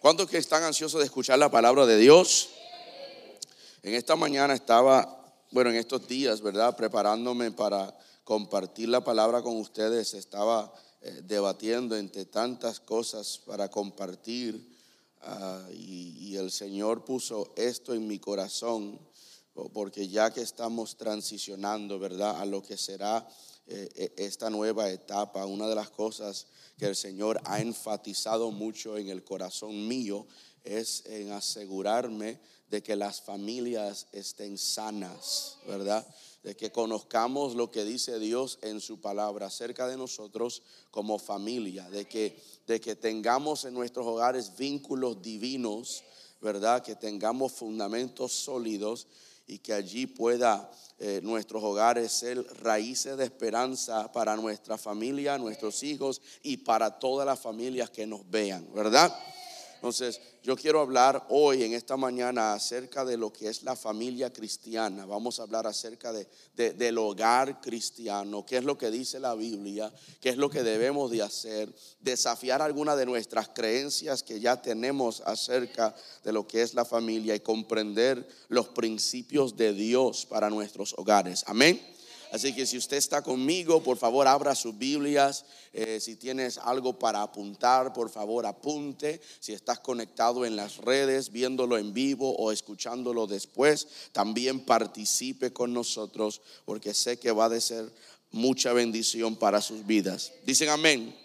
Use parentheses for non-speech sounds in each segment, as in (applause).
¿Cuántos que están ansiosos de escuchar la palabra de Dios? En esta mañana estaba, bueno, en estos días, ¿verdad? Preparándome para compartir la palabra con ustedes. Estaba eh, debatiendo entre tantas cosas para compartir. Ah, y, el Señor puso esto en mi corazón, porque ya que estamos transicionando, ¿verdad? A lo que será eh, e, esta nueva etapa, una de las cosas que el Señor ha enfatizado mucho en el corazón mío es en asegurarme de que las familias estén sanas, ¿verdad? De que conozcamos lo que dice Dios en su palabra acerca de nosotros como familia, de que, de que tengamos en nuestros hogares vínculos divinos, ¿verdad? Que tengamos fundamentos sólidos y que allí pueda eh, nuestros hogares ser raíces de esperanza para nuestra familia, nuestros hijos y para todas las familias que nos vean, ¿verdad? Entonces, yo quiero hablar hoy, en esta mañana, acerca de lo que es la familia cristiana. Vamos a hablar acerca de, del hogar cristiano, qué es lo que dice la Biblia, qué es lo que debemos de hacer, desafiar algunas de nuestras creencias que ya tenemos acerca de lo que es la familia y comprender los principios de Dios para nuestros hogares. Amén. Así que si usted está conmigo, por favor abra sus Biblias. Eh, si tienes algo para apuntar, por favor apunte. Si estás conectado en las redes, viéndolo en vivo o escuchándolo después, también participe con nosotros porque sé que va a ser mucha bendición para sus vidas. Dicen amén.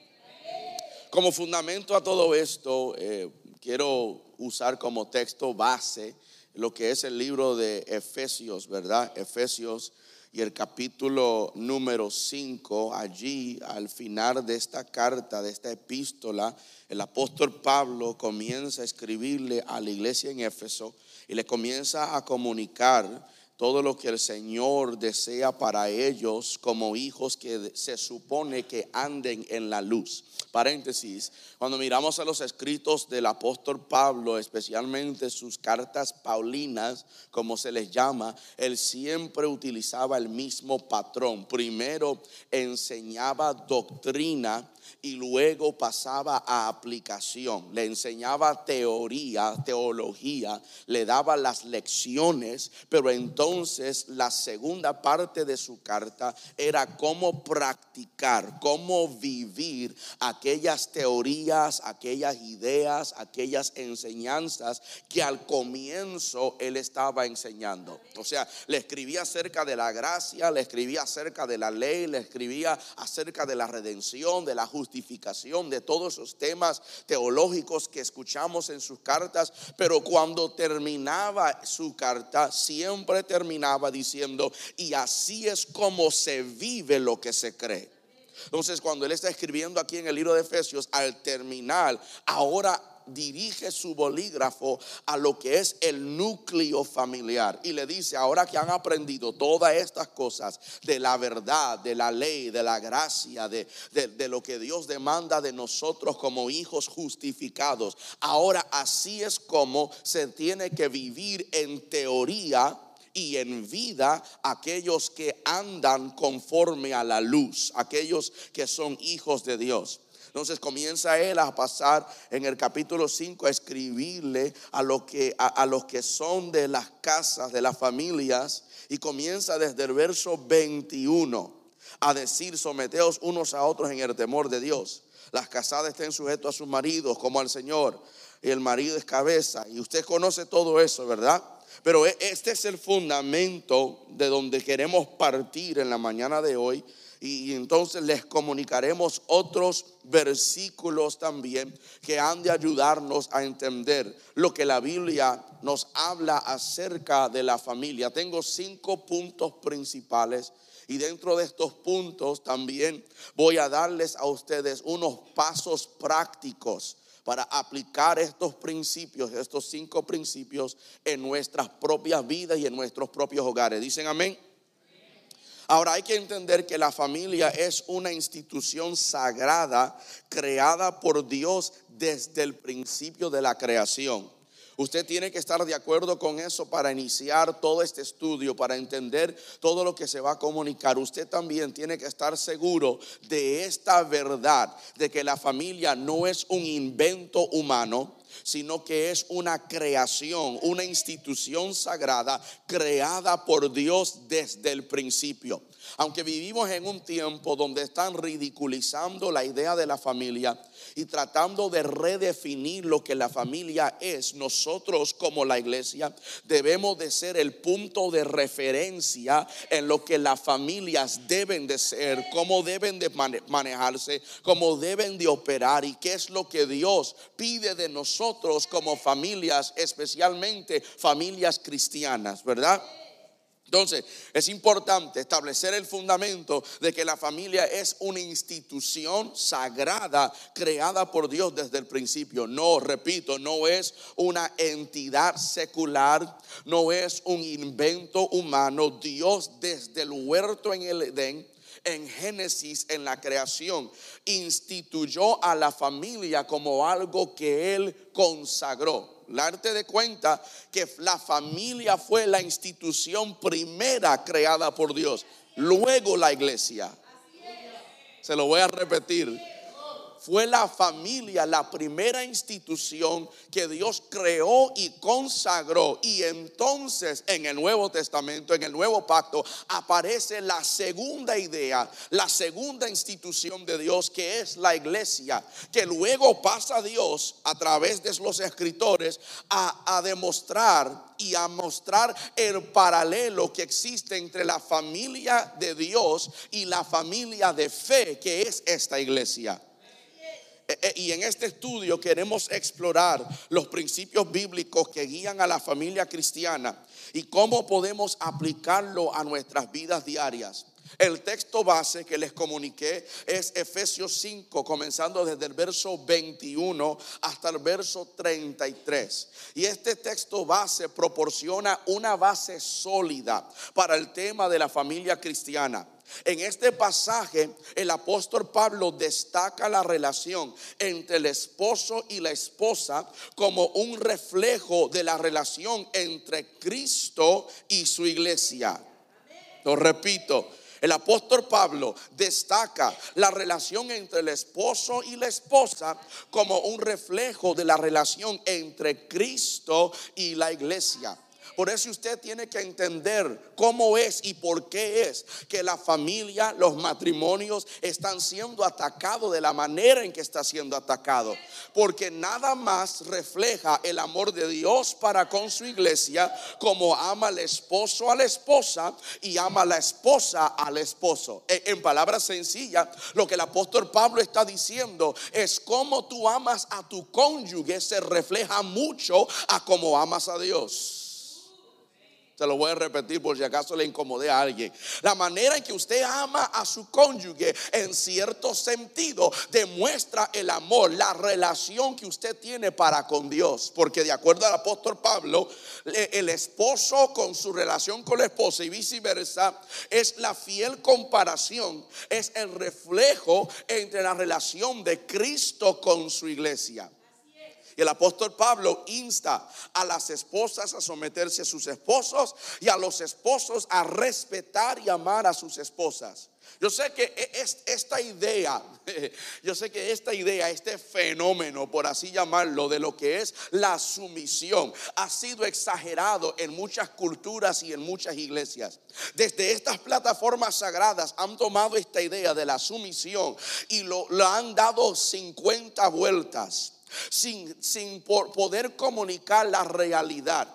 Como fundamento a todo esto, eh, quiero usar como texto base lo que es el libro de Efesios, ¿verdad? Efesios y el capítulo número 5, allí al final de esta carta, de esta epístola, el apóstol Pablo comienza a escribirle a la iglesia en Éfeso y le comienza a comunicar todo lo que el Señor desea para ellos como hijos que se supone que anden en la luz. Paréntesis, cuando miramos a los escritos del apóstol Pablo, especialmente sus cartas paulinas, como se les llama, él siempre utilizaba el mismo patrón. Primero enseñaba doctrina y luego pasaba a aplicación. Le enseñaba teoría, teología, le daba las lecciones, pero entonces la segunda parte de su carta era cómo practicar, cómo vivir aquellas teorías, aquellas ideas, aquellas enseñanzas que al comienzo él estaba enseñando. O sea, le escribía acerca de la gracia, le escribía acerca de la ley, le escribía acerca de la redención, de la justicia de todos esos temas teológicos que escuchamos en sus cartas, pero cuando terminaba su carta, siempre terminaba diciendo, y así es como se vive lo que se cree. Entonces, cuando él está escribiendo aquí en el libro de Efesios, al terminar, ahora dirige su bolígrafo a lo que es el núcleo familiar y le dice, ahora que han aprendido todas estas cosas de la verdad, de la ley, de la gracia, de, de, lo que Dios demanda de nosotros como hijos justificados, ahora así es como se tiene que vivir en teoría y en vida aquellos que andan conforme a la luz, aquellos que son hijos de Dios. Entonces comienza él a pasar en el capítulo 5 a escribirle a, lo que, a, los que son de las casas, de las familias, y comienza desde el verso 21 a decir, someteos unos a otros en el temor de Dios. Las casadas estén sujetos a sus maridos como al Señor, y el marido es cabeza. Y usted conoce todo eso, ¿verdad? Pero e, este es el fundamento de donde queremos partir en la mañana de hoy y entonces les comunicaremos otros versículos también que han de ayudarnos a entender lo que la Biblia nos habla acerca de la familia. Tengo cinco puntos principales y dentro de estos puntos también voy a darles a ustedes unos pasos prácticos para aplicar estos principios, estos cinco principios en nuestras propias vidas y en nuestros propios hogares. Dicen amén. Ahora hay que entender que la familia es una institución sagrada creada por Dios desde el principio de la creación. Usted tiene que estar de acuerdo con eso para iniciar todo este estudio, para entender todo lo que se va a comunicar. Usted también tiene que estar seguro de esta verdad, de que la familia no es un invento humano, sino que es una creación, una institución sagrada creada por Dios desde el principio. Aunque vivimos en un tiempo donde están ridiculizando la idea de la familia, y tratando de redefinir lo que la familia es, nosotros como la iglesia debemos de ser el punto de referencia en lo que las familias deben de ser, cómo deben de manejarse, cómo deben de operar y qué es lo que Dios pide de nosotros como familias, especialmente familias cristianas, ¿verdad? Entonces, es importante establecer el fundamento de que la familia es una institución sagrada creada por Dios desde el principio. No, repito, no es una entidad secular, no es un invento humano. Dios desde el huerto en el Edén en Génesis, en la creación, instituyó a la familia como algo que Él consagró darte de cuenta que la familia fue la institución primera creada por Dios, luego la iglesia. Se lo voy a repetir fue la familia la primera institución que Dios creó y consagró. Y entonces en el Nuevo Testamento, en el Nuevo Pacto, aparece la segunda idea, la segunda institución de Dios, que es la iglesia, que luego pasa a Dios a través de los escritores a, a demostrar y a mostrar el paralelo que existe entre la familia de Dios y la familia de fe, que es esta iglesia. Eh, eh, y en este estudio queremos explorar los principios bíblicos que guían a la familia cristiana y cómo podemos aplicarlo a nuestras vidas diarias. El texto base que les comuniqué es Efesios 5, comenzando desde el verso 21 hasta el verso 33. Y este texto base proporciona una base sólida para el tema de la familia cristiana. En este pasaje el apóstol Pablo destaca la relación entre el esposo y la esposa como un reflejo de la relación entre Cristo y su iglesia. Lo repito, el apóstol Pablo destaca la relación entre el esposo y la esposa como un reflejo de la relación entre Cristo y la iglesia. Por eso usted tiene que entender cómo es y por qué es que la familia, los matrimonios están siendo atacados de la manera en que está siendo atacado. Porque nada más refleja el amor de Dios para con su iglesia como ama el esposo a la esposa y ama la esposa al esposo. E, en palabras sencillas, lo que el apóstol Pablo está diciendo es cómo tú amas a tu cónyuge se refleja mucho a cómo amas a Dios. Se lo voy a repetir por si acaso le incomodé a alguien. La manera en que usted ama a su cónyuge en cierto sentido demuestra el amor, la relación que usted tiene para con Dios. Porque de acuerdo al apóstol Pablo, el esposo con su relación con la esposa y viceversa es la fiel comparación, es el reflejo entre la relación de Cristo con su iglesia. Y el apóstol Pablo insta a las esposas a someterse a sus esposos y a los esposos a respetar y amar a sus esposas. Yo sé que e, esta idea, (laughs) yo sé que esta idea, este fenómeno, por así llamarlo, de lo que es la sumisión, ha sido exagerado en muchas culturas y en muchas iglesias. Desde estas plataformas sagradas han tomado esta idea de la sumisión y lo, lo han dado 50 vueltas sin, sin poder comunicar la realidad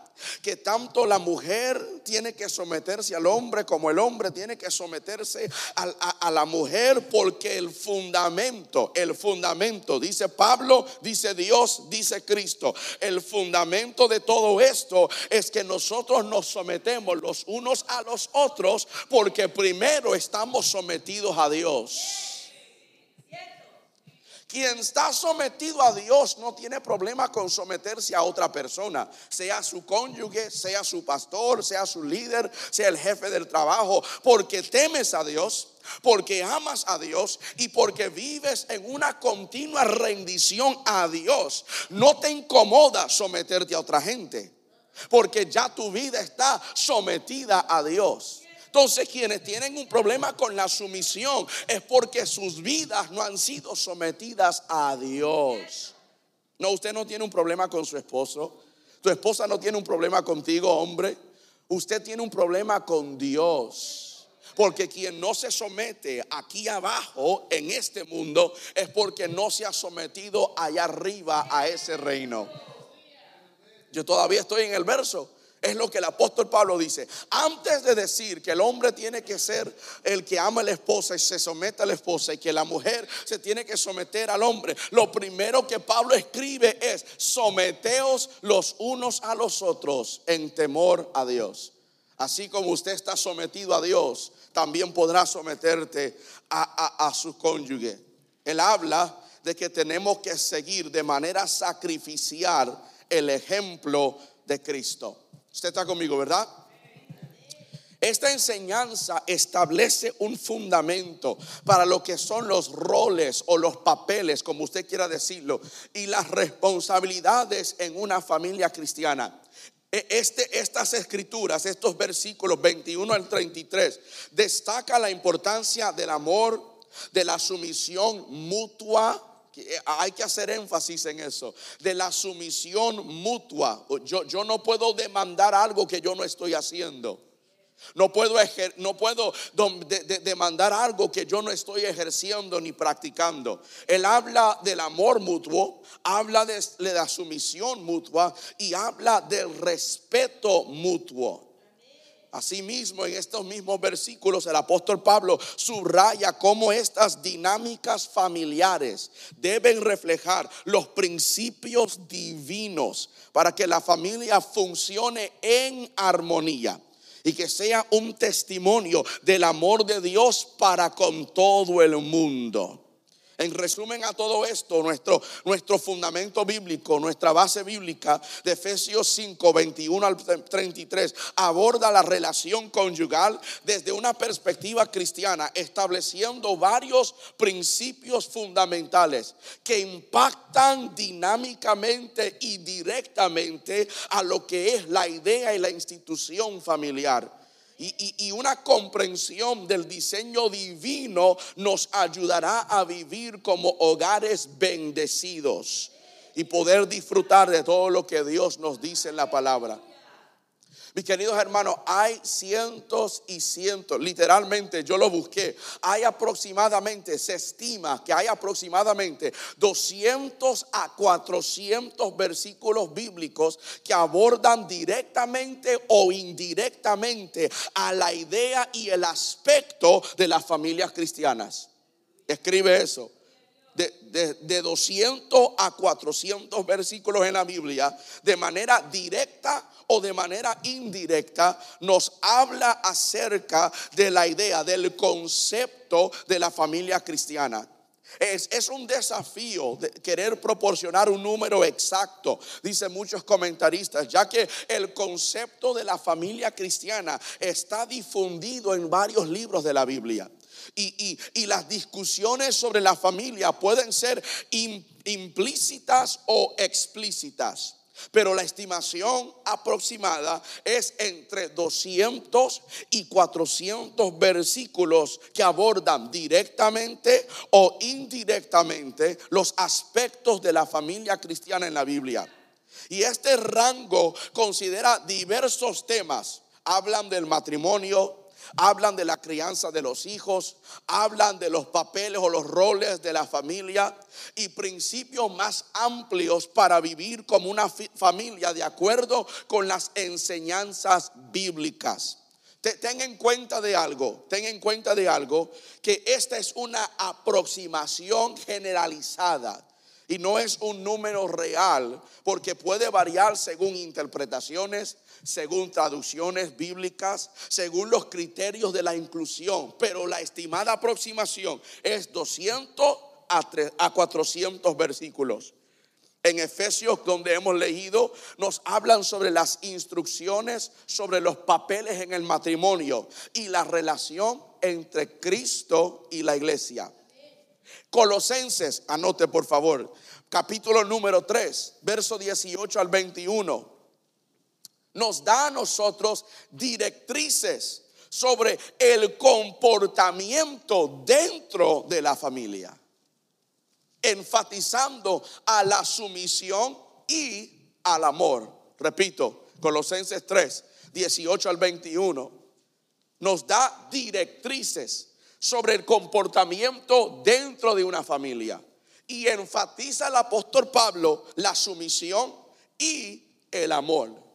que tanto la mujer tiene que someterse al hombre como el hombre tiene que someterse a, la mujer porque el fundamento, el fundamento, dice Pablo, dice Dios, dice Cristo, el fundamento de todo esto es que nosotros nos sometemos los unos a los otros porque primero estamos sometidos a Dios. Quien está sometido a Dios no tiene problema con someterse a otra persona, sea su cónyuge, sea su pastor, sea su líder, sea el jefe del trabajo, porque temes a Dios porque amas a Dios y porque vives en una continua rendición a Dios. No te incomoda someterte a otra gente, porque ya tu vida está sometida a Dios. Entonces quienes tienen un problema con la sumisión es porque sus vidas no han sido sometidas a Dios. No, usted no tiene un problema con su esposo. Tu esposa no tiene un problema contigo, hombre. Usted tiene un problema con Dios. Porque quien no se somete aquí abajo en este mundo es porque no se ha sometido allá arriba a ese reino. Yo todavía estoy en el verso. Es lo que el apóstol Pablo dice. Antes de decir que el hombre tiene que ser el que ama a la esposa y se somete a la esposa y que la mujer se tiene que someter al hombre, lo primero que Pablo escribe es, someteos los unos a los otros en temor a Dios. Así como usted está sometido a Dios, también podrá someterte a, a su cónyuge. Él habla de que tenemos que seguir de manera sacrificial el ejemplo de Cristo. Usted está conmigo, ¿verdad? Esta enseñanza establece un fundamento para lo que son los roles o los papeles, como usted quiera decirlo, y las responsabilidades en una familia cristiana. E, este, estas escrituras, estos versículos 21 al 33, destaca la importancia del amor, de la sumisión mutua hay que hacer énfasis en eso, de la sumisión mutua. Yo, yo no puedo demandar algo que yo no estoy haciendo. No puedo, no puedo demandar algo que yo no estoy ejerciendo ni practicando. Él habla del amor mutuo, habla de la sumisión mutua y habla del respeto mutuo. Asimismo, en estos mismos versículos, el apóstol Pablo subraya cómo estas dinámicas familiares deben reflejar los principios divinos para que la familia funcione en armonía y que sea un testimonio del amor de Dios para con todo el mundo. En resumen a todo esto, nuestro, nuestro fundamento bíblico, nuestra base bíblica de Efesios 5, 21 al 33, aborda la relación conyugal desde una perspectiva cristiana, estableciendo varios principios fundamentales que impactan dinámicamente y directamente a lo que es la idea y la institución familiar y, una comprensión del diseño divino nos ayudará a vivir como hogares bendecidos y poder disfrutar de todo lo que Dios nos dice en la palabra. Mis queridos hermanos, hay cientos y cientos, literalmente yo lo busqué, hay aproximadamente, se estima que hay aproximadamente 200 a 400 versículos bíblicos que abordan directamente o indirectamente a la idea y el aspecto de las familias cristianas. Escribe eso de, 200 a 400 versículos en la Biblia, de manera directa o de manera indirecta, nos habla acerca de la idea, del concepto de la familia cristiana. Es, es, un desafío de querer proporcionar un número exacto, dicen muchos comentaristas, ya que el concepto de la familia cristiana está difundido en varios libros de la Biblia y, las discusiones sobre la familia pueden ser implícitas o explícitas. Pero la estimación aproximada es entre 200 y 400 versículos que abordan directamente o indirectamente los aspectos de la familia cristiana en la Biblia. Y este rango considera diversos temas. Hablan del matrimonio, hablan de la crianza de los hijos, hablan de los papeles o los roles de la familia y principios más amplios para vivir como una familia de acuerdo con las enseñanzas bíblicas. Ten en cuenta de algo, ten en cuenta de algo, que esta es una aproximación generalizada y no es un número real porque puede variar según interpretaciones, según traducciones bíblicas, según los criterios de la inclusión, pero la estimada aproximación es 200 a, a 400 versículos. En Efesios, donde hemos leído, nos hablan sobre las instrucciones, sobre los papeles en el matrimonio y la relación entre Cristo y la iglesia. Colosenses, anote por favor, capítulo número 3, verso 18 al 21, nos da a nosotros directrices sobre el comportamiento dentro de la familia, enfatizando a la sumisión y al amor. Repito, Colosenses 3, 18 al 21, nos da directrices sobre el comportamiento dentro de una familia. Y enfatiza el apóstol Pablo la sumisión y el amor.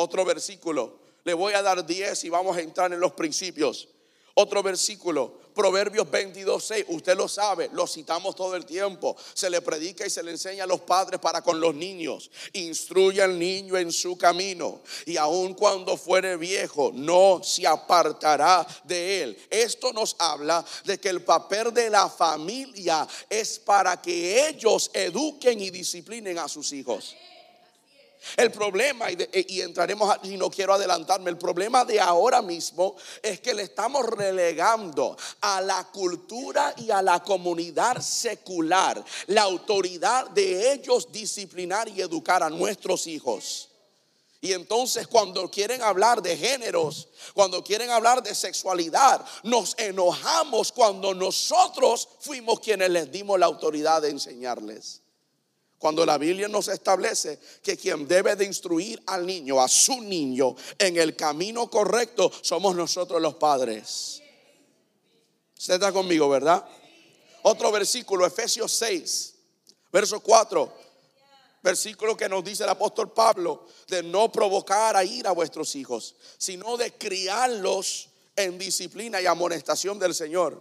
Otro versículo, le voy a dar 10 y vamos a entrar en los principios. Otro versículo, Proverbios 22, 6, usted lo sabe, lo citamos todo el tiempo. Se le predica y se le enseña a los padres para con los niños. Instruye al niño en su camino y aun cuando fuere viejo no se apartará de él. Esto nos habla de que el papel de la familia es para que ellos eduquen y disciplinen a sus hijos. El problema, y, entraremos, y no quiero adelantarme, el problema de ahora mismo es que le estamos relegando a la cultura y a la comunidad secular la autoridad de ellos disciplinar y educar a nuestros hijos. Y entonces cuando quieren hablar de géneros, cuando quieren hablar de sexualidad, nos enojamos cuando nosotros fuimos quienes les dimos la autoridad de enseñarles. Cuando la Biblia nos establece que quien debe de instruir al niño, a su niño, en el camino correcto, somos nosotros los padres. Usted está conmigo, ¿verdad? Otro versículo, Efesios 6, verso 4. Versículo que nos dice el apóstol Pablo de no provocar a ir a vuestros hijos, sino de criarlos en disciplina y amonestación del Señor.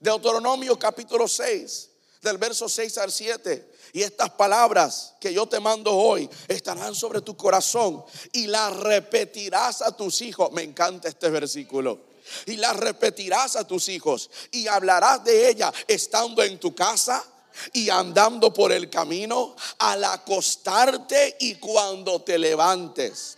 Deuteronomio capítulo 6, del verso 6 al 7. Y estas palabras que yo te mando hoy estarán sobre tu corazón y las repetirás a tus hijos. Me encanta este versículo. Y las repetirás a tus hijos y hablarás de ella estando en tu casa y andando por el camino, al acostarte y cuando te levantes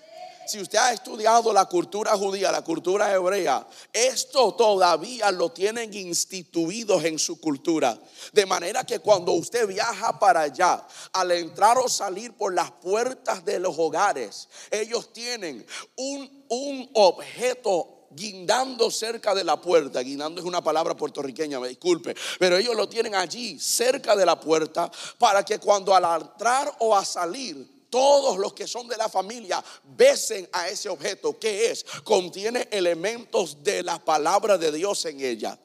si usted ha estudiado la cultura judía, la cultura hebrea, esto todavía lo tienen instituidos en su cultura. De manera que cuando usted viaja para allá, al entrar o salir por las puertas de los hogares, ellos tienen un, un objeto guindando cerca de la puerta. Guindando es una palabra puertorriqueña, me disculpe. Pero ellos lo tienen allí, cerca de la puerta, para que cuando al entrar o a salir todos los que son de la familia besen a ese objeto. que es? Contiene elementos de la palabra de Dios en ella.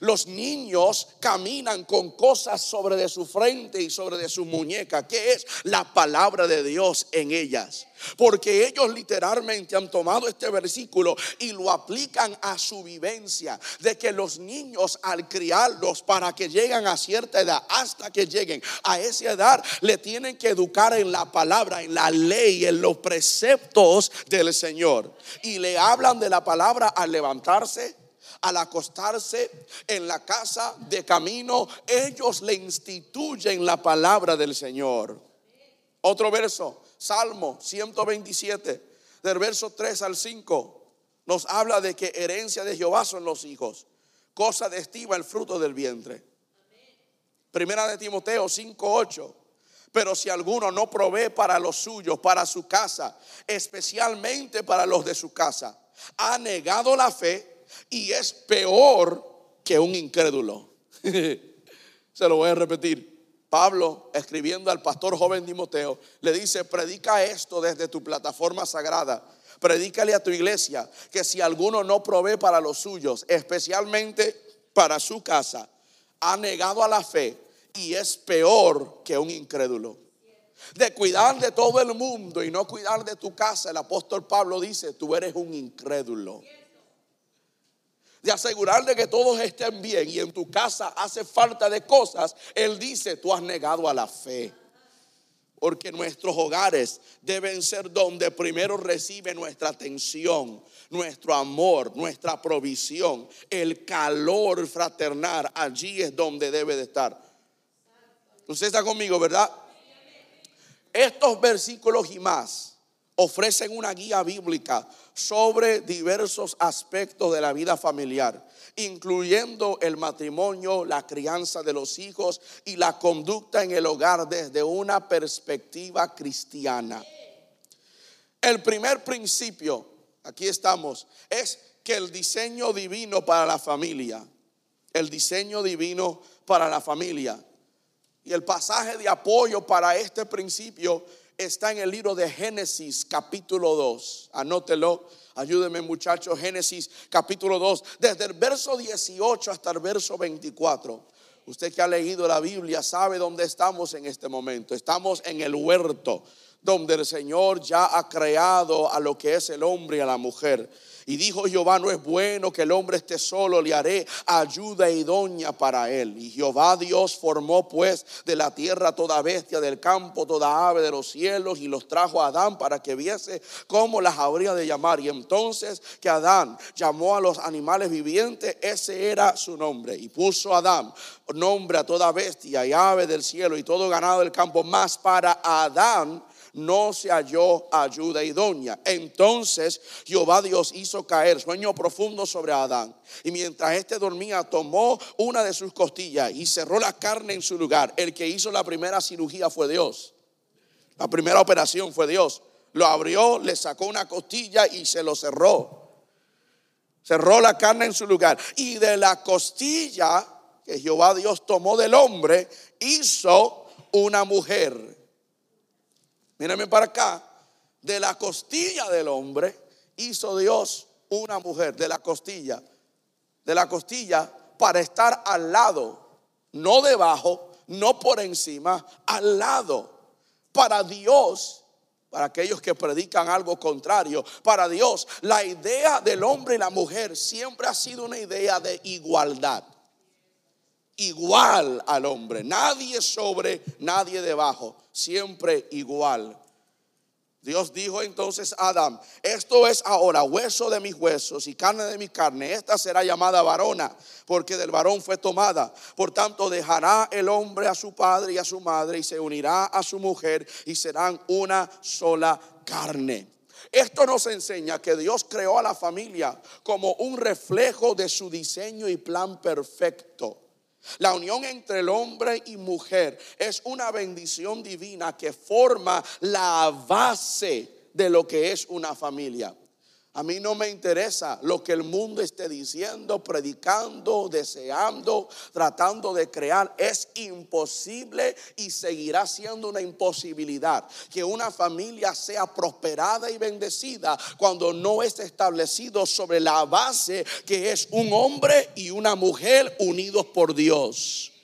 Los niños caminan con cosas sobre de su frente y sobre de su muñeca, que es la palabra de Dios en ellas. Porque ellos literalmente han tomado este versículo y lo aplican a su vivencia. De que los niños al criarlos para que lleguen a cierta edad, hasta que lleguen a esa edad, le tienen que educar en la palabra, en la ley, en los preceptos del Señor. Y le hablan de la palabra al levantarse al acostarse en la casa de camino, ellos le instituyen la palabra del Señor. Otro verso, Salmo 127, del verso 3 al 5, nos habla de que herencia de Jehová son los hijos, cosa de estima el fruto del vientre. Primera de Timoteo 5, 8. Pero si alguno no provee para los suyos, para su casa, especialmente para los de su casa, ha negado la fe y es peor que un incrédulo. (laughs) Se lo voy a repetir. Pablo, escribiendo al pastor joven Timoteo, le dice, predica esto desde tu plataforma sagrada. Predícale a tu iglesia que si alguno no provee para los suyos, especialmente para su casa, ha negado a la fe y es peor que un incrédulo. De cuidar de todo el mundo y no cuidar de tu casa, el apóstol Pablo dice, tú eres un incrédulo de asegurar de que todos estén bien y en tu casa hace falta de cosas, Él dice, tú has negado a la fe. Porque nuestros hogares deben ser donde primero recibe nuestra atención, nuestro amor, nuestra provisión, el calor fraternal. Allí es donde debe de estar. Usted está conmigo, ¿verdad? Estos versículos y más ofrecen una guía bíblica sobre diversos aspectos de la vida familiar, incluyendo el matrimonio, la crianza de los hijos y la conducta en el hogar desde una perspectiva cristiana. El primer principio, aquí estamos, es que el diseño divino para la familia, el diseño divino para la familia. Y el pasaje de apoyo para este principio está en el libro de Génesis capítulo 2. Anótelo, ayúdeme muchachos, Génesis capítulo 2, desde el verso 18 hasta el verso 24. Usted que ha leído la Biblia sabe dónde estamos en este momento. Estamos en el huerto donde el Señor ya ha creado a lo que es el hombre y a la mujer. Y dijo Jehová, no es bueno que el hombre esté solo, le haré ayuda idónea para él. Y Jehová Dios formó pues de la tierra toda bestia del campo, toda ave de los cielos, y los trajo a Adán para que viese cómo las habría de llamar. Y entonces que Adán llamó a los animales vivientes, ese era su nombre. Y puso a Adán nombre a toda bestia y ave del cielo y todo ganado del campo, más para Adán no se halló ayuda idónea. Entonces Jehová Dios hizo caer sueño profundo sobre Adán. Y mientras éste dormía, tomó una de sus costillas y cerró la carne en su lugar. El que hizo la primera cirugía fue Dios. La primera operación fue Dios. Lo abrió, le sacó una costilla y se lo cerró. Cerró la carne en su lugar. Y de la costilla que Jehová Dios tomó del hombre, hizo una mujer Mírame para acá. De la costilla del hombre hizo Dios una mujer. De la costilla. De la costilla para estar al lado. No debajo, no por encima, al lado. Para Dios para aquellos que predican algo contrario. Para Dios, la idea del hombre y la mujer siempre ha sido una idea de igualdad igual al hombre. Nadie sobre, nadie debajo. Siempre igual. Dios dijo entonces a Adán, esto es ahora hueso de mis huesos y carne de mi carne. Esta será llamada varona, porque del varón fue tomada. Por tanto, dejará el hombre a su padre y a su madre y se unirá a su mujer y serán una sola carne. Esto nos enseña que Dios creó a la familia como un reflejo de su diseño y plan perfecto. La unión entre el hombre y mujer es una bendición divina que forma la base de lo que es una familia. A mí no me interesa lo que el mundo esté diciendo, predicando, deseando, tratando de crear. Es imposible y seguirá siendo una imposibilidad que una familia sea prosperada y bendecida cuando no es establecido sobre la base que es un hombre y una mujer unidos por Dios.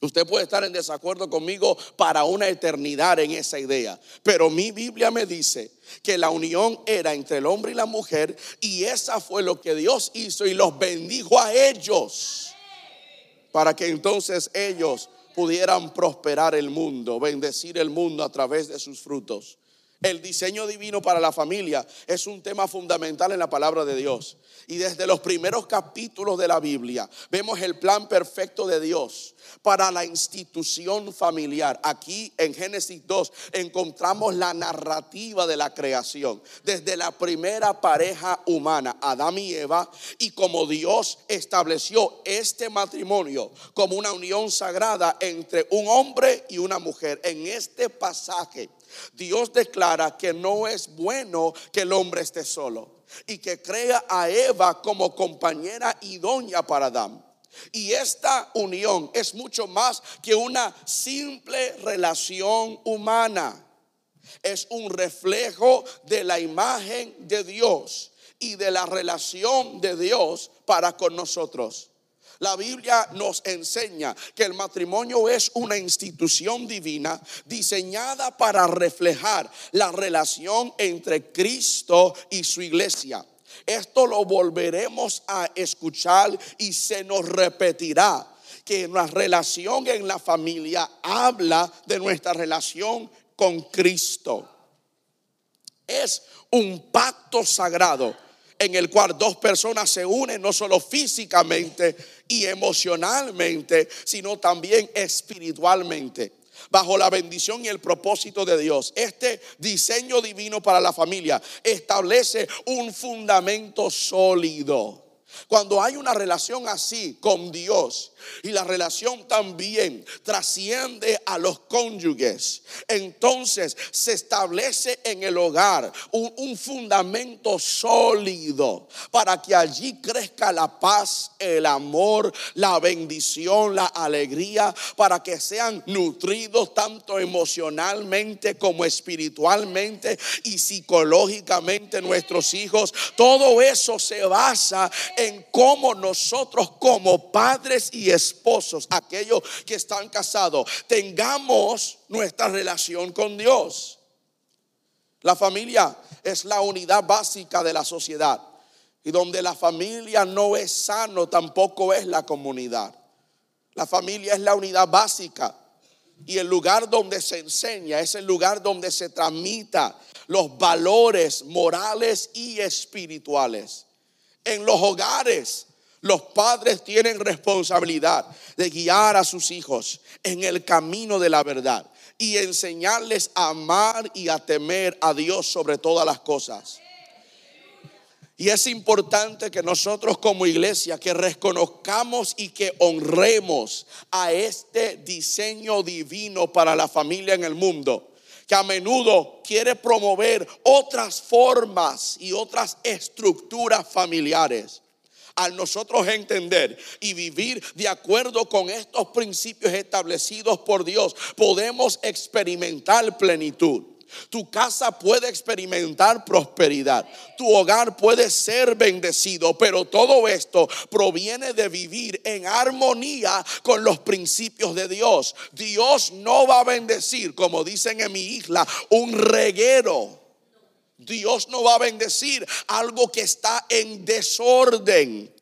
Usted puede estar en desacuerdo conmigo para una eternidad en esa idea, pero mi Biblia me dice que la unión era entre el hombre y la mujer y esa fue lo que Dios hizo y los bendijo a ellos para que entonces ellos pudieran prosperar el mundo, bendecir el mundo a través de sus frutos. El diseño divino para la familia es un tema fundamental en la palabra de Dios. Y desde los primeros capítulos de la Biblia vemos el plan perfecto de Dios para la institución familiar. Aquí en Génesis 2 encontramos la narrativa de la creación, desde la primera pareja humana, Adán y Eva, y como Dios estableció este matrimonio como una unión sagrada entre un hombre y una mujer. En este pasaje Dios declara que no es bueno que el hombre esté solo y que crea a Eva como compañera idónea para Adán. Y esta unión es mucho más que una simple relación humana. Es un reflejo de la imagen de Dios y de la relación de Dios para con nosotros. La Biblia nos enseña que el matrimonio es una institución divina diseñada para reflejar la relación entre Cristo y su iglesia. Esto lo volveremos a escuchar y se nos repetirá que la relación en la familia habla de nuestra relación con Cristo. Es un pacto sagrado en el cual dos personas se unen no solo físicamente y emocionalmente, sino también espiritualmente bajo la bendición y el propósito de Dios. Este diseño divino para la familia establece un fundamento sólido. Cuando hay una relación así con Dios, y la relación también trasciende a los cónyuges. Entonces se establece en el hogar un, un, fundamento sólido para que allí crezca la paz, el amor, la bendición, la alegría, para que sean nutridos tanto emocionalmente como espiritualmente y psicológicamente nuestros hijos. Todo eso se basa en cómo nosotros como padres y esposos, aquellos que están casados, tengamos nuestra relación con Dios. La familia es la unidad básica de la sociedad. Y donde la familia no es sano, tampoco es la comunidad. La familia es la unidad básica. Y el lugar donde se enseña es el lugar donde se transmita los valores morales y espirituales. En los hogares los padres tienen responsabilidad de guiar a sus hijos en el camino de la verdad y enseñarles a amar y a temer a Dios sobre todas las cosas. Y es importante que nosotros como iglesia que reconozcamos y que honremos a este diseño divino para la familia en el mundo, que a menudo quiere promover otras formas y otras estructuras familiares al nosotros entender y vivir de acuerdo con estos principios establecidos por Dios, podemos experimentar plenitud. Tu casa puede experimentar prosperidad. Tu hogar puede ser bendecido. Pero todo esto proviene de vivir en armonía con los principios de Dios. Dios no va a bendecir, como dicen en mi isla, un reguero Dios no va a bendecir algo que está en desorden.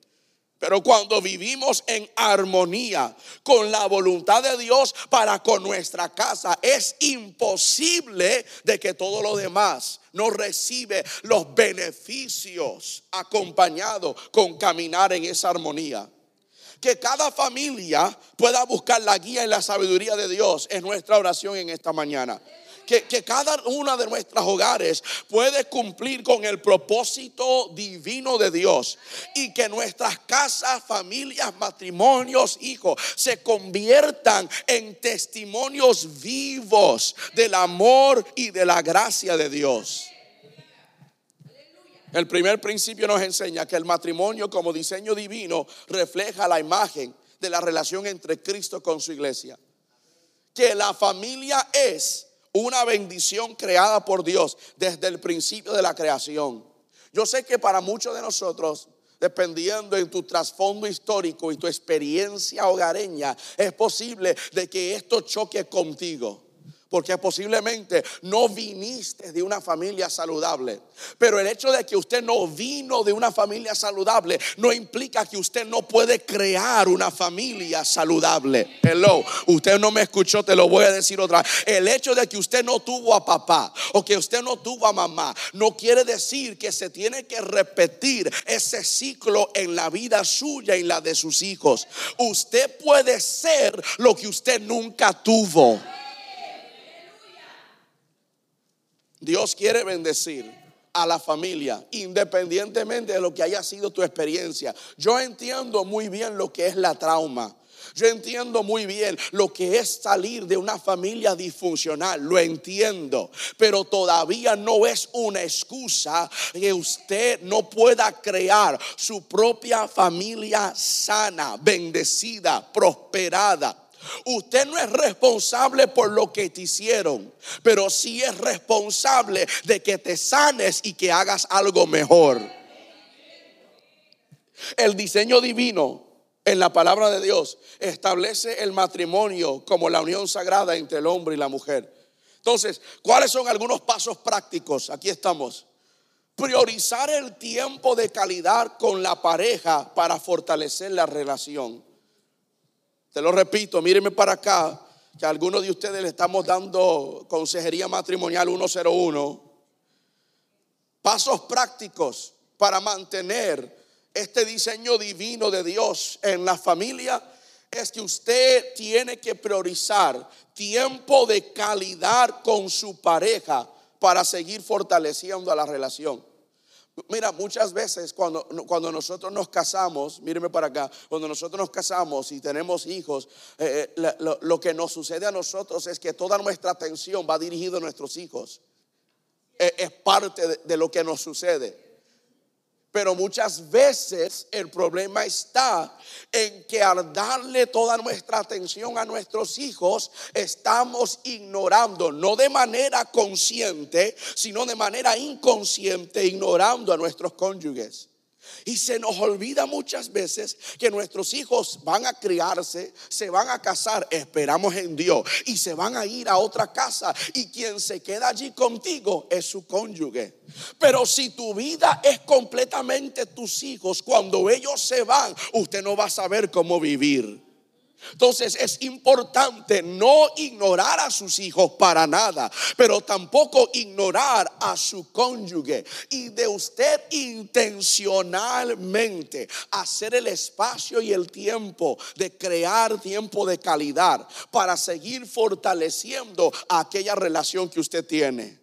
Pero cuando vivimos en armonía con la voluntad de Dios para con nuestra casa, es imposible de que todo lo demás no recibe los beneficios acompañados con caminar en esa armonía. Que cada familia pueda buscar la guía y la sabiduría de Dios es nuestra oración en esta mañana que, cada una de nuestras hogares puede cumplir con el propósito divino de Dios y que nuestras casas, familias, matrimonios, hijos se conviertan en testimonios vivos del amor y de la gracia de Dios. El primer principio nos enseña que el matrimonio como diseño divino refleja la imagen de la relación entre Cristo con su iglesia. Que la familia es una bendición creada por Dios desde el principio de la creación. Yo sé que para muchos de nosotros, dependiendo en tu trasfondo histórico y tu experiencia hogareña, es posible de que esto choque contigo. Porque posiblemente no viniste de una familia saludable. Pero el hecho de que usted no vino de una familia saludable no implica que usted no puede crear una familia saludable. Hello, usted no me escuchó, te lo voy a decir otra vez. El hecho de que usted no tuvo a papá o que usted no tuvo a mamá no quiere decir que se tiene que repetir ese ciclo en la vida suya y la de sus hijos. Usted puede ser lo que usted nunca tuvo. Dios quiere bendecir a la familia, independientemente de lo que haya sido tu experiencia. Yo entiendo muy bien lo que es la trauma. Yo entiendo muy bien lo que es salir de una familia disfuncional, lo entiendo, pero todavía no es una excusa que usted no pueda crear su propia familia sana, bendecida, prosperada. Usted no es responsable por lo que te hicieron, pero sí es responsable de que te sanes y que hagas algo mejor. El diseño divino en la palabra de Dios establece el matrimonio como la unión sagrada entre el hombre y la mujer. Entonces, ¿cuáles son algunos pasos prácticos? Aquí estamos. Priorizar el tiempo de calidad con la pareja para fortalecer la relación. Te lo repito, mírenme para acá, que a algunos de ustedes le estamos dando consejería matrimonial 101. Pasos prácticos para mantener este diseño divino de Dios en la familia es que usted tiene que priorizar tiempo de calidad con su pareja para seguir fortaleciendo a la relación. Mira, muchas veces cuando, cuando nosotros nos casamos, míreme para acá, cuando nosotros nos casamos y tenemos hijos, eh, eh, lo, que nos sucede a nosotros es que toda nuestra atención va dirigida a nuestros hijos. Eh, es parte de lo que nos sucede. Pero muchas veces el problema está en que al darle toda nuestra atención a nuestros hijos, estamos ignorando, no de manera consciente, sino de manera inconsciente, ignorando a nuestros cónyuges. Y se nos olvida muchas veces que nuestros hijos van a criarse, se van a casar, esperamos en Dios, y se van a ir a otra casa. Y quien se queda allí contigo es su cónyuge. Pero si tu vida es completamente tus hijos, cuando ellos se van, usted no va a saber cómo vivir. Entonces es importante no ignorar a sus hijos para nada, pero tampoco ignorar a su cónyuge y de usted intencionalmente hacer el espacio y el tiempo de crear tiempo de calidad para seguir fortaleciendo aquella relación que usted tiene.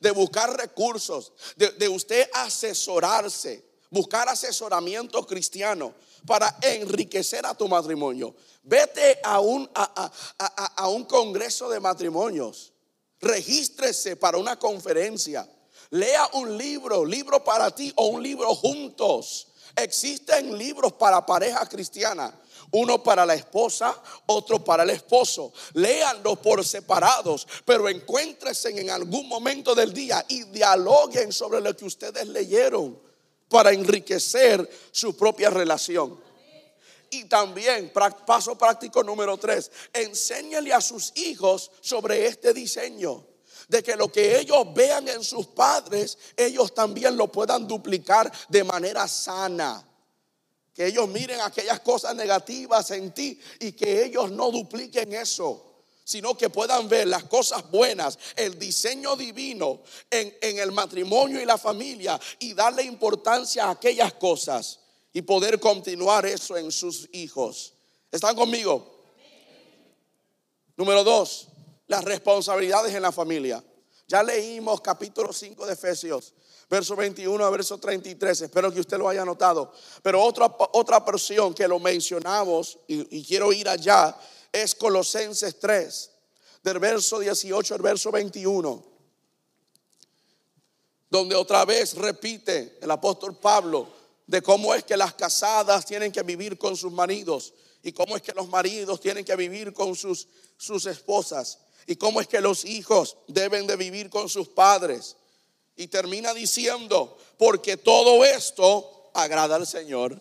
De buscar recursos, de, de usted asesorarse, buscar asesoramiento cristiano para enriquecer a tu matrimonio. Vete a un, a, un congreso de matrimonios. Regístrese para una conferencia. Lea un libro, libro para ti o un libro juntos. Existen libros para pareja cristiana. Uno para la esposa, otro para el esposo. Léanlos por separados, pero encuéntrense en algún momento del día y dialoguen sobre lo que ustedes leyeron para enriquecer su propia relación. Y también, paso práctico número tres, enséñale a sus hijos sobre este diseño. De que lo que ellos vean en sus padres, ellos también lo puedan duplicar de manera sana. Que ellos miren aquellas cosas negativas en ti y que ellos no dupliquen eso sino que puedan ver las cosas buenas, el diseño divino en, el matrimonio y la familia y darle importancia a aquellas cosas y poder continuar eso en sus hijos. ¿Están conmigo? Número dos, las responsabilidades en la familia. Ya leímos capítulo 5 de Efesios, verso 21 a verso 33. Espero que usted lo haya notado. Pero otra, otra que lo mencionamos y quiero ir allá es Colosenses 3, del verso 18 al verso 21, donde otra vez repite el apóstol Pablo de cómo es que las casadas tienen que vivir con sus maridos y cómo es que los maridos tienen que vivir con sus, sus esposas y cómo es que los hijos deben de vivir con sus padres. Y termina diciendo, porque todo esto agrada al Señor.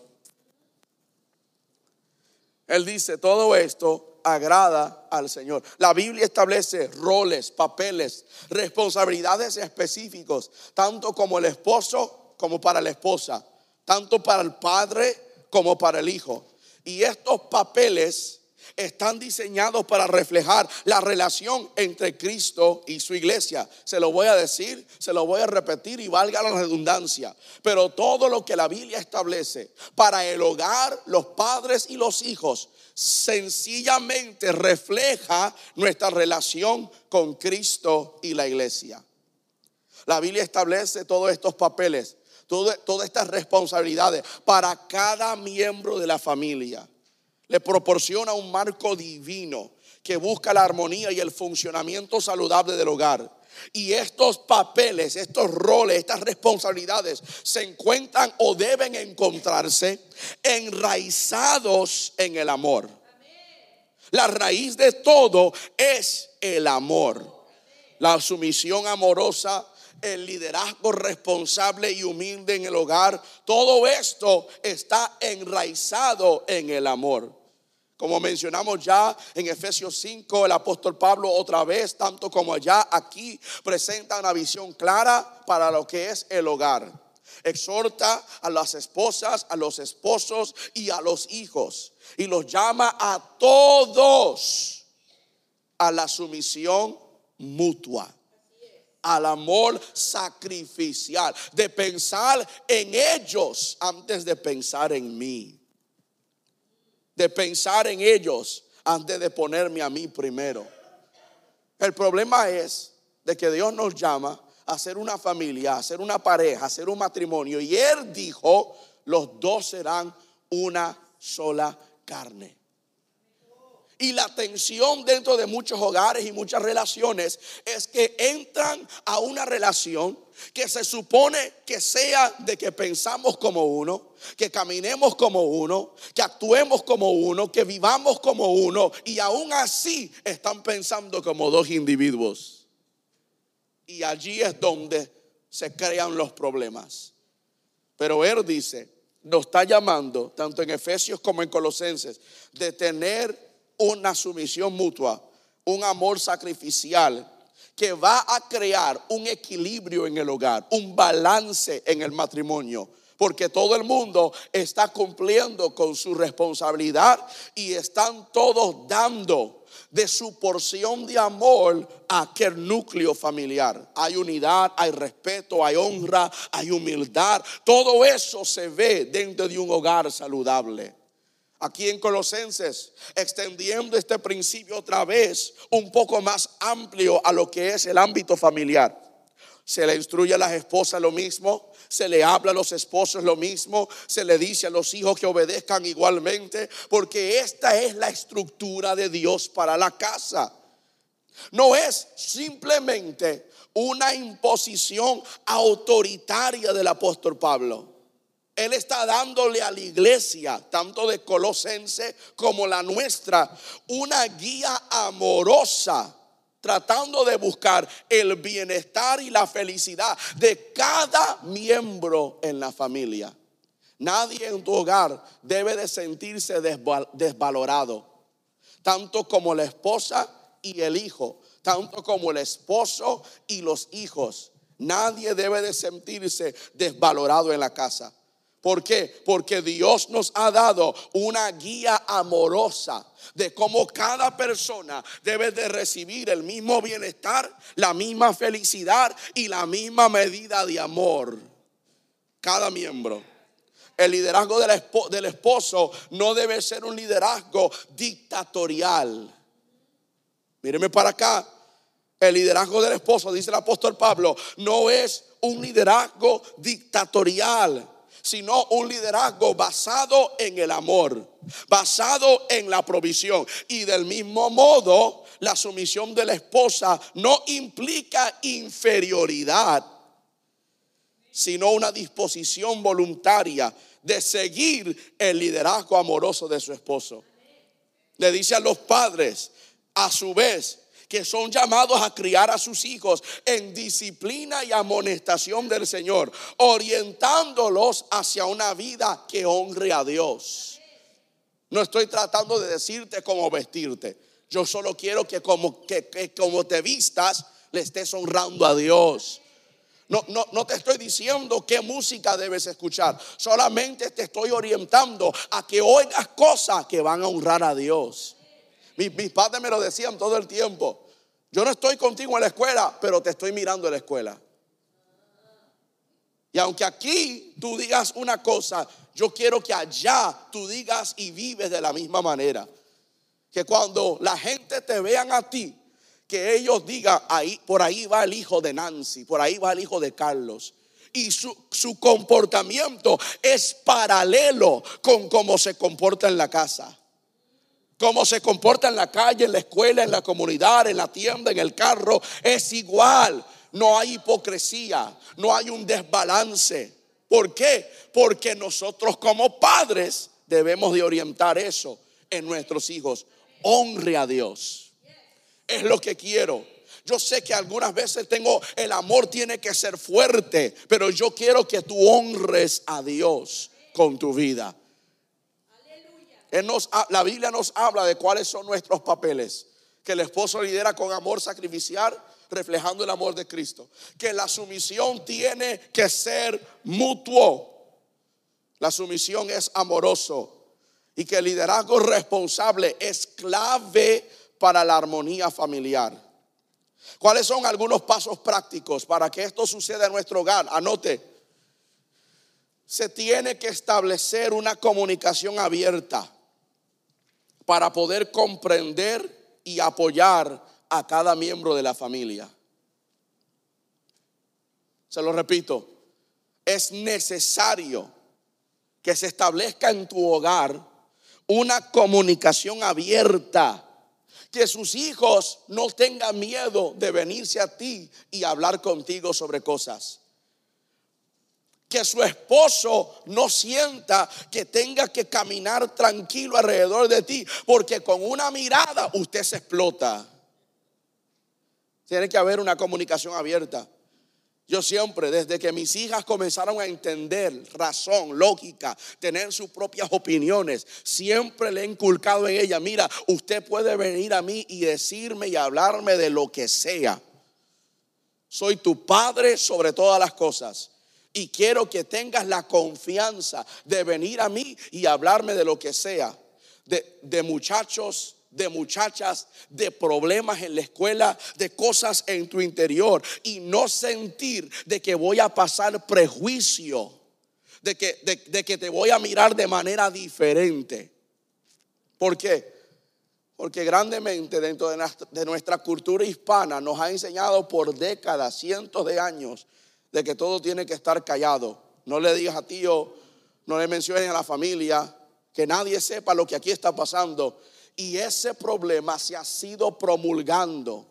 Él dice, todo esto agrada al Señor. La Biblia establece roles, papeles, responsabilidades específicos, tanto como el esposo como para la esposa, tanto para el padre como para el hijo. Y estos papeles están diseñados para reflejar la relación entre Cristo y su iglesia. Se lo voy a decir, se lo voy a repetir y valga la redundancia. Pero todo lo que la Biblia establece para el hogar, los padres y los hijos, sencillamente refleja nuestra relación con Cristo y la iglesia. La Biblia establece todos estos papeles, todas estas responsabilidades para cada miembro de la familia. Le proporciona un marco divino que busca la armonía y el funcionamiento saludable del hogar. Y estos papeles, estos roles, estas responsabilidades se encuentran o deben encontrarse enraizados en el amor. La raíz de todo es el amor. La sumisión amorosa, el liderazgo responsable y humilde en el hogar, todo esto está enraizado en el amor. Como mencionamos ya en Efesios 5, el apóstol Pablo otra vez, tanto como allá, aquí presenta una visión clara para lo que es el hogar. Exhorta a las esposas, a los esposos y a los hijos. Y los llama a todos a la sumisión mutua al amor sacrificial, de pensar en ellos antes de pensar en mí, de pensar en ellos antes de ponerme a mí primero. El problema es de que Dios nos llama a ser una familia, a ser una pareja, a ser un matrimonio. Y Él dijo, los dos serán una sola carne. Y la tensión dentro de muchos hogares y muchas relaciones es que entran a una relación que se supone que sea de que pensamos como uno, que caminemos como uno, que actuemos como uno, que vivamos como uno, y aún así están pensando como dos individuos. Y allí es donde se crean los problemas. Pero Él dice, nos está llamando, tanto en Efesios como en Colosenses, de tener una sumisión mutua, un amor sacrificial que va a crear un equilibrio en el hogar, un balance en el matrimonio. Porque todo el mundo está cumpliendo con su responsabilidad y están todos dando de su porción de amor a aquel núcleo familiar. Hay unidad, hay respeto, hay honra, hay humildad. Todo eso se ve dentro de un hogar saludable aquí en Colosenses, extendiendo este principio otra vez un poco más amplio a lo que es el ámbito familiar. Se le instruye a las esposas lo mismo, se le habla a los esposos lo mismo, se le dice a los hijos que obedezcan igualmente, porque esta es la estructura de Dios para la casa. No es simplemente una imposición autoritaria del apóstol Pablo. Él está dándole a la iglesia, tanto de Colosense como la nuestra, una guía amorosa, tratando de buscar el bienestar y la felicidad de cada miembro en la familia. Nadie en tu hogar debe de sentirse desvalorado, tanto como la esposa y el hijo, tanto como el esposo y los hijos. Nadie debe de sentirse desvalorado en la casa. ¿Por qué? Porque Dios nos ha dado una guía amorosa de cómo cada persona debe de recibir el mismo bienestar, la misma felicidad y la misma medida de amor. Cada miembro. El liderazgo del esposo no debe ser un liderazgo dictatorial. Míreme para acá. El liderazgo del esposo, dice el apóstol Pablo, no es un liderazgo dictatorial sino un liderazgo basado en el amor, basado en la provisión. Y del mismo modo, la sumisión de la esposa no implica inferioridad, sino una disposición voluntaria de seguir el liderazgo amoroso de su esposo. Le dice a los padres, a su vez, que son llamados a criar a sus hijos en disciplina y amonestación del Señor, orientándolos hacia una vida que honre a Dios. No estoy tratando de decirte cómo vestirte. Yo solo quiero que como, que, como te vistas, le estés honrando a Dios. No, no, no, te estoy diciendo qué música debes escuchar. Solamente te estoy orientando a que oigas cosas que van a honrar a Dios. Mis, padres me lo decían todo el tiempo. Yo no estoy contigo en la escuela, pero te estoy mirando en la escuela. Y aunque aquí tú digas una cosa, yo quiero que allá tú digas y vives de la misma manera. Que cuando la gente te vean a ti, que ellos digan, ahí, por ahí va el hijo de Nancy, por ahí va el hijo de Carlos. Y su, su comportamiento es paralelo con cómo se comporta en la casa. Cómo se comporta en la calle, en la escuela, en la comunidad, en la tienda, en el carro, es igual. No hay hipocresía, no hay un desbalance. ¿Por qué? Porque nosotros como padres debemos de orientar eso en nuestros hijos. Honre a Dios. Es lo que quiero. Yo sé que algunas veces tengo, el amor tiene que ser fuerte, pero yo quiero que tú honres a Dios con tu vida la Biblia nos habla de cuáles son nuestros papeles. Que el esposo lidera con amor sacrificial, reflejando el amor de Cristo. Que la sumisión tiene que ser mutuo. La sumisión es amoroso. Y que el liderazgo responsable es clave para la armonía familiar. ¿Cuáles son algunos pasos prácticos para que esto suceda en nuestro hogar? Anote. Se tiene que establecer una comunicación abierta para poder comprender y apoyar a cada miembro de la familia. Se lo repito, es necesario que se establezca en tu hogar una comunicación abierta. Que sus hijos no tengan miedo de venirse a ti y hablar contigo sobre cosas. Que su esposo no sienta que tenga que caminar tranquilo alrededor de ti, porque con una mirada usted se explota. Tiene que haber una comunicación abierta. Yo siempre, desde que mis hijas comenzaron a entender razón, lógica, tener sus propias opiniones, siempre le he inculcado en ella, mira, usted puede venir a mí y decirme y hablarme de lo que sea. Soy tu padre sobre todas las cosas. Y quiero que tengas la confianza de venir a mí y hablarme de lo que sea. De, de muchachos de muchachas, de problemas en la escuela, de cosas en tu interior y no sentir de que voy a pasar prejuicio, de que, de, que te voy a mirar de manera diferente. ¿Por qué? Porque grandemente dentro de, de nuestra cultura hispana nos ha enseñado por décadas, cientos de años, de que todo tiene que estar callado. No le digas a tío, no le menciones a la familia, que nadie sepa lo que aquí está pasando. Y ese problema se ha sido promulgando.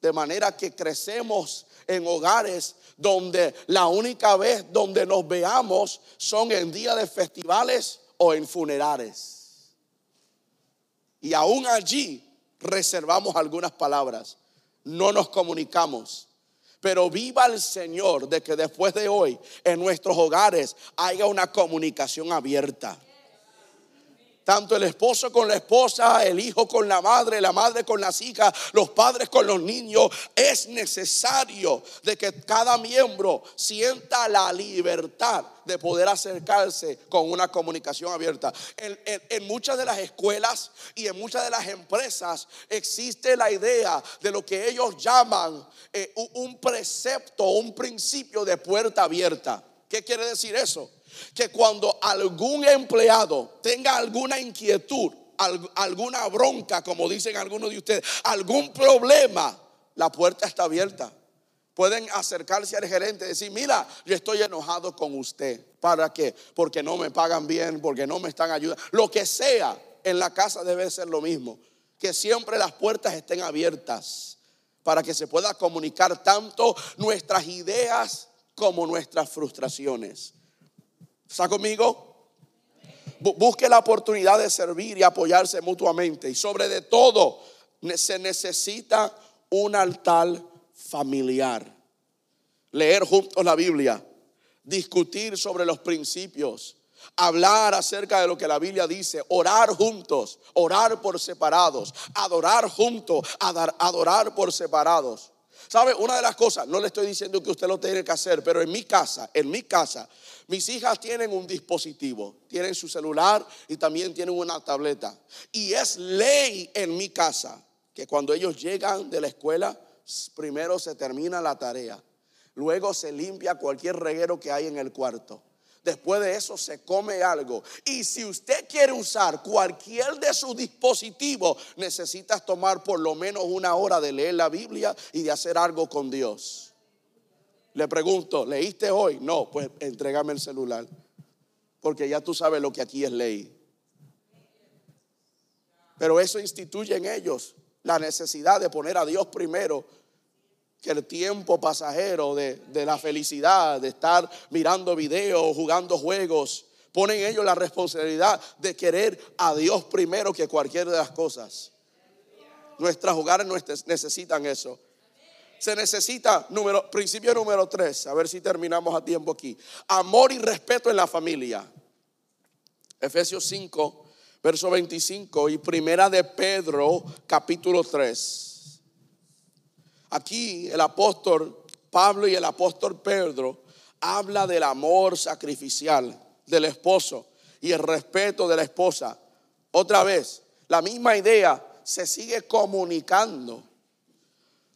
De manera que crecemos en hogares donde la única vez donde nos veamos son en días de festivales o en funerales. Y aún allí reservamos algunas palabras. No nos comunicamos. Pero viva el Señor de que después de hoy en nuestros hogares haya una comunicación abierta tanto el esposo con la esposa, el hijo con la madre, la madre con las hijas, los padres con los niños. Es necesario de que cada miembro sienta la libertad de poder acercarse con una comunicación abierta. En, muchas de las escuelas y en muchas de las empresas existe la idea de lo que ellos llaman eh, un precepto, un principio de puerta abierta. ¿Qué quiere decir eso? Que cuando algún empleado tenga alguna inquietud, alguna bronca, como dicen algunos de ustedes, algún problema, la puerta está abierta. Pueden acercarse al gerente y decir, mira, yo estoy enojado con usted. ¿Para qué? Porque no me pagan bien, porque no me están ayudando. Lo que sea, en la casa debe ser lo mismo. Que siempre las puertas estén abiertas para que se pueda comunicar tanto nuestras ideas como nuestras frustraciones. ¿Está conmigo? Busque la oportunidad de servir y apoyarse mutuamente. Y sobre de todo, se necesita un altar familiar. Leer juntos la Biblia, discutir sobre los principios, hablar acerca de lo que la Biblia dice, orar juntos, orar por separados, adorar juntos, adorar por separados. ¿Sabe? Una de las cosas, no le estoy diciendo que usted lo tiene que hacer, pero en mi casa, en mi casa, mis hijas tienen un dispositivo, tienen su celular y también tienen una tableta. Y es ley en mi casa que cuando ellos llegan de la escuela, primero se termina la tarea, luego se limpia cualquier reguero que hay en el cuarto. Después de eso se come algo. Y si usted quiere usar cualquier de sus dispositivos, necesitas tomar por lo menos una hora de leer la Biblia y de hacer algo con Dios. Le pregunto, ¿leíste hoy? No, pues entrégame el celular. Porque ya tú sabes lo que aquí es ley. Pero eso instituye en ellos la necesidad de poner a Dios primero que el tiempo pasajero de, de la felicidad, de estar mirando videos, jugando juegos. Ponen ellos la responsabilidad de querer a Dios primero que cualquier de las cosas. Nuestras hogares necesitan eso se necesita, número, principio número tres, a ver si terminamos a tiempo aquí. Amor y respeto en la familia. Efesios 5, verso 25 y primera de Pedro, capítulo 3. Aquí el apóstol Pablo y el apóstol Pedro habla del amor sacrificial del esposo y el respeto de la esposa. Otra vez, la misma idea se sigue comunicando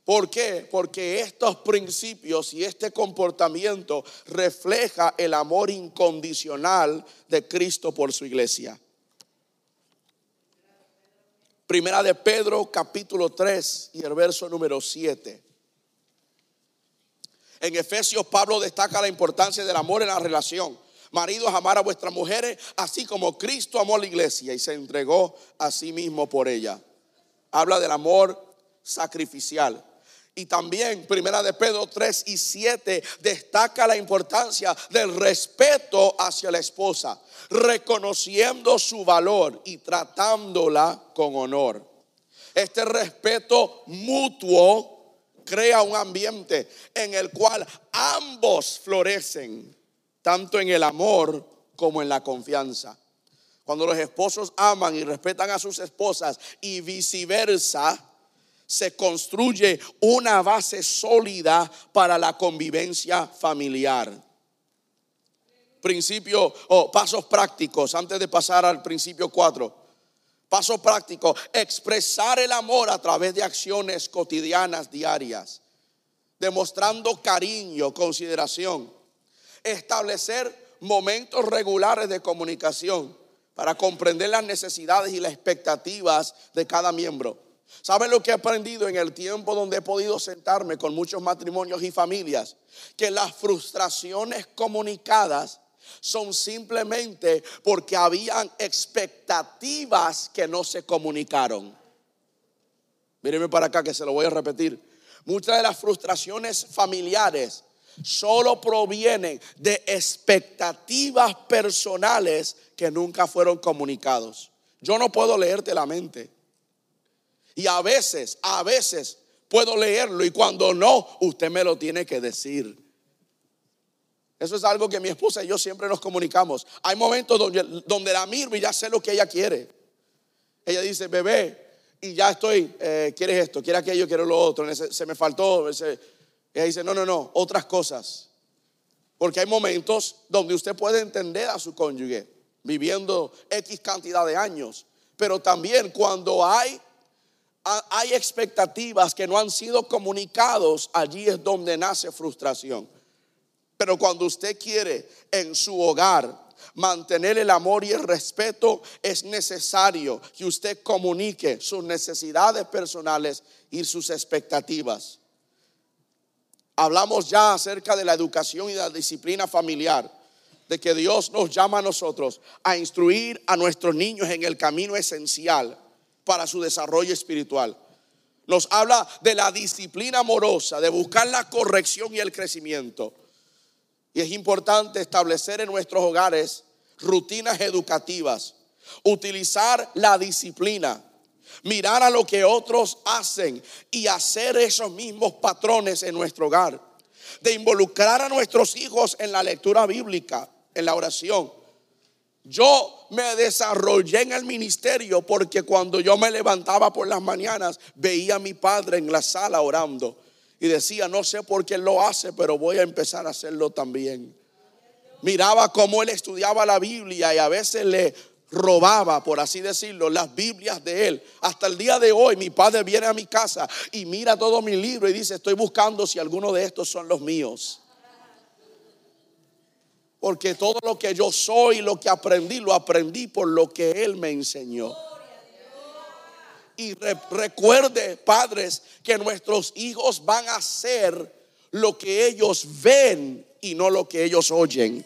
¿Por qué? Porque estos principios y este comportamiento refleja el amor incondicional de Cristo por su iglesia. Primera de Pedro capítulo 3 y el verso número 7. En Efesios Pablo destaca la importancia del amor en la relación. Maridos, amar a vuestras mujeres, así como Cristo amó a la iglesia y se entregó a sí mismo por ella. Habla del amor sacrificial. Y también, primera de Pedro 3 y 7, destaca la importancia del respeto hacia la esposa, reconociendo su valor y tratándola con honor. Este respeto mutuo crea un ambiente en el cual ambos florecen, tanto en el amor como en la confianza. Cuando los esposos aman y respetan a sus esposas y viceversa, se construye una base sólida para la convivencia familiar. Principio o pasos prácticos, antes de pasar al principio 4. Paso práctico, expresar el amor a través de acciones cotidianas diarias, demostrando cariño, consideración. Establecer momentos regulares de comunicación para comprender las necesidades y las expectativas de cada miembro ¿Saben lo que he aprendido en el tiempo donde he podido sentarme con muchos matrimonios y familias? Que las frustraciones comunicadas son simplemente porque habían expectativas que no se comunicaron. Mírenme para acá que se lo voy a repetir. Muchas de las frustraciones familiares solo provienen de expectativas personales que nunca fueron comunicados. Yo no puedo leerte la mente. Y a veces, a veces puedo leerlo y cuando no, usted me lo tiene que decir. Eso es algo que mi esposa y yo siempre nos comunicamos. Hay momentos donde, donde la miro y ya sé lo que ella quiere. Ella dice, bebé, y ya estoy, eh, quieres esto, quieres aquello, quiero lo otro, se, me faltó. ella dice, no, no, no, otras cosas. Porque hay momentos donde usted puede entender a su cónyuge viviendo X cantidad de años. Pero también cuando hay hay expectativas que no han sido comunicados, allí es donde nace frustración. Pero cuando usted quiere en su hogar mantener el amor y el respeto, es necesario que usted comunique sus necesidades personales y sus expectativas. Hablamos ya acerca de la educación y la disciplina familiar, de que Dios nos llama a nosotros a instruir a nuestros niños en el camino esencial para su desarrollo espiritual. Nos habla de la disciplina amorosa, de buscar la corrección y el crecimiento. Y es importante establecer en nuestros hogares rutinas educativas, utilizar la disciplina, mirar a lo que otros hacen y hacer esos mismos patrones en nuestro hogar, de involucrar a nuestros hijos en la lectura bíblica, en la oración, yo me desarrollé en el ministerio porque cuando yo me levantaba por las mañanas veía a mi padre en la sala orando y decía, no sé por qué lo hace, pero voy a empezar a hacerlo también. Miraba cómo él estudiaba la Biblia y a veces le robaba, por así decirlo, las Biblias de él. Hasta el día de hoy mi padre viene a mi casa y mira todo mi libro y dice, estoy buscando si alguno de estos son los míos. Porque todo lo que yo soy, lo que aprendí, lo aprendí por lo que Él me enseñó. Y recuerde, padres, que nuestros hijos van a hacer lo que ellos ven y no lo que ellos oyen.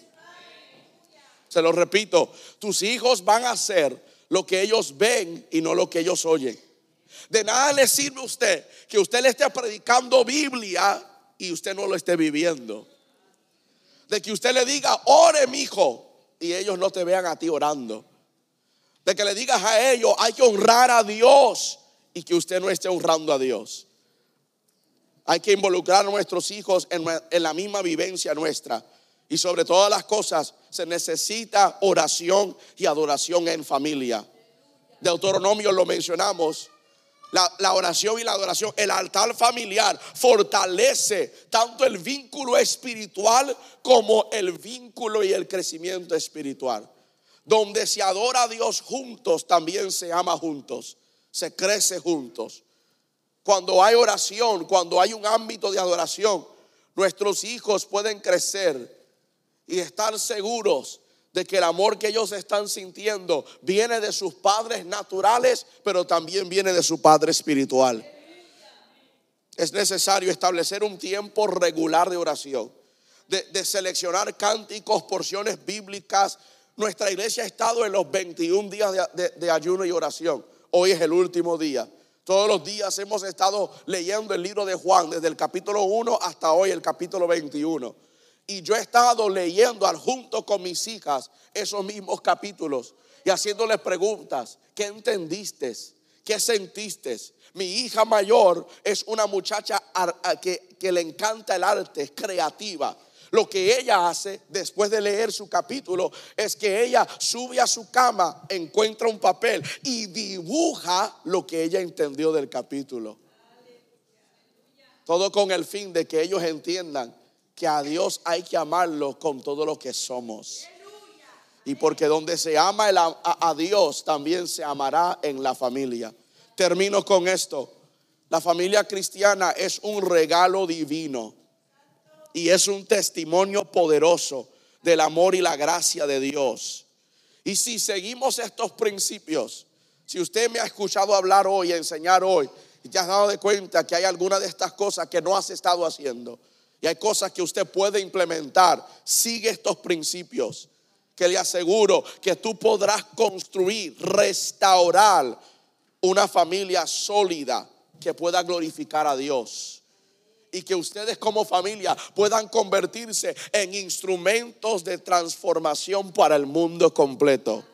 Se lo repito, tus hijos van a hacer lo que ellos ven y no lo que ellos oyen. De nada le sirve a usted que usted le esté predicando Biblia y usted no lo esté viviendo de que usted le diga, ore mi hijo, y ellos no te vean a ti orando. De que le digas a ellos, hay que honrar a Dios y que usted no esté honrando a Dios. Hay que involucrar a nuestros hijos en, en la misma vivencia nuestra. Y sobre todas las cosas se necesita oración y adoración en familia. Deuteronomio lo mencionamos la, oración y la adoración, el altar familiar fortalece tanto el vínculo espiritual como el vínculo y el crecimiento espiritual. Donde se adora a Dios juntos, también se ama juntos, se crece juntos. cuando hay oración, cuando hay un ámbito de adoración, nuestros hijos pueden crecer y estar seguros de que el amor que ellos están sintiendo viene de sus padres naturales, pero también viene de su Padre espiritual. Es necesario establecer un tiempo regular de oración, de, seleccionar cánticos, porciones bíblicas. Nuestra iglesia ha estado en los 21 días de ayuno y oración. Hoy es el último día. Todos los días hemos estado leyendo el libro de Juan, desde el capítulo 1 hasta hoy, el capítulo 21. Y yo he estado leyendo junto con mis hijas esos mismos capítulos y haciéndoles preguntas. ¿Qué entendiste? ¿Qué sentiste? Mi hija mayor es una muchacha que, que le encanta el arte, es creativa. Lo que ella hace después de leer su capítulo es que ella sube a su cama, encuentra un papel y dibuja lo que ella entendió del capítulo. Todo con el fin de que ellos entiendan que a Dios hay que amarlo con todo lo que somos. Y porque donde se ama a, Dios, también se amará en la familia. Termino con esto. La familia cristiana es un regalo divino y es un testimonio poderoso del amor y la gracia de Dios. Y si seguimos estos principios, si usted me ha escuchado hablar hoy, enseñar hoy, y te has dado de cuenta que hay alguna de estas cosas que no has estado haciendo, y hay cosas que usted puede implementar. Sigue estos principios que le aseguro que tú podrás construir, restaurar una familia sólida que pueda glorificar a Dios. Y que ustedes como familia puedan convertirse en instrumentos de transformación para el mundo completo.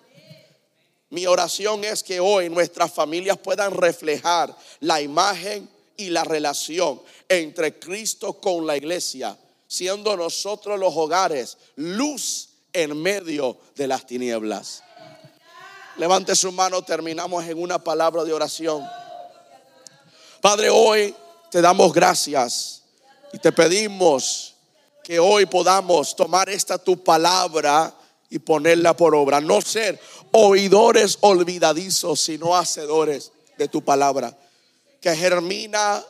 Mi oración es que hoy nuestras familias puedan reflejar la imagen y la relación entre Cristo con la iglesia, siendo nosotros los hogares luz en medio de las tinieblas. Levante su mano, terminamos en una palabra de oración. Padre, hoy te damos gracias y te pedimos que hoy podamos tomar esta tu palabra y ponerla por obra. No ser oidores olvidadizos, sino hacedores de tu palabra que germina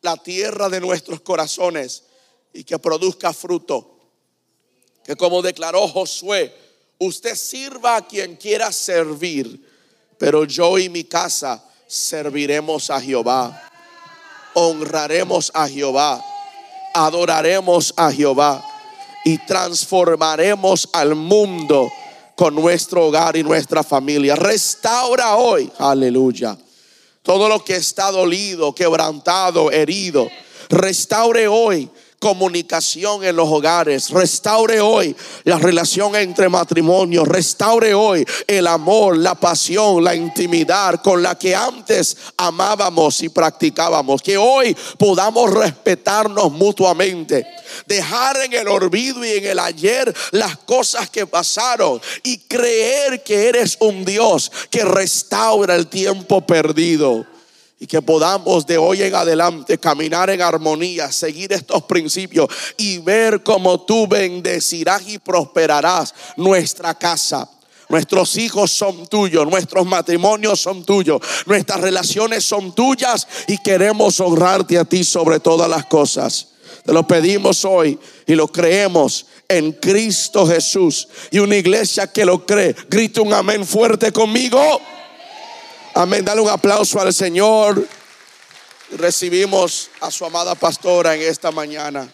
la tierra de nuestros corazones y que produzca fruto. Que como declaró Josué, usted sirva a quien quiera servir, pero yo y mi casa serviremos a Jehová. Honraremos a Jehová. Adoraremos a Jehová. Y transformaremos al mundo con nuestro hogar y nuestra familia. Restaura hoy. Aleluya todo lo que está dolido, quebrantado, herido. Restaure hoy comunicación en los hogares. Restaure hoy la relación entre matrimonios. Restaure hoy el amor, la pasión, la intimidad con la que antes amábamos y practicábamos. Que hoy podamos respetarnos mutuamente. Dejar en el olvido y en el ayer las cosas que pasaron y creer que eres un Dios que restaura el tiempo perdido y que podamos de hoy en adelante caminar en armonía, seguir estos principios y ver cómo tú bendecirás y prosperarás nuestra casa. Nuestros hijos son tuyos, nuestros matrimonios son tuyos, nuestras relaciones son tuyas y queremos honrarte a ti sobre todas las cosas. Te lo pedimos hoy y lo creemos en Cristo Jesús. Y una iglesia que lo cree, grita un amén fuerte conmigo. Amén. Dale un aplauso al Señor. Recibimos a su amada pastora en esta mañana.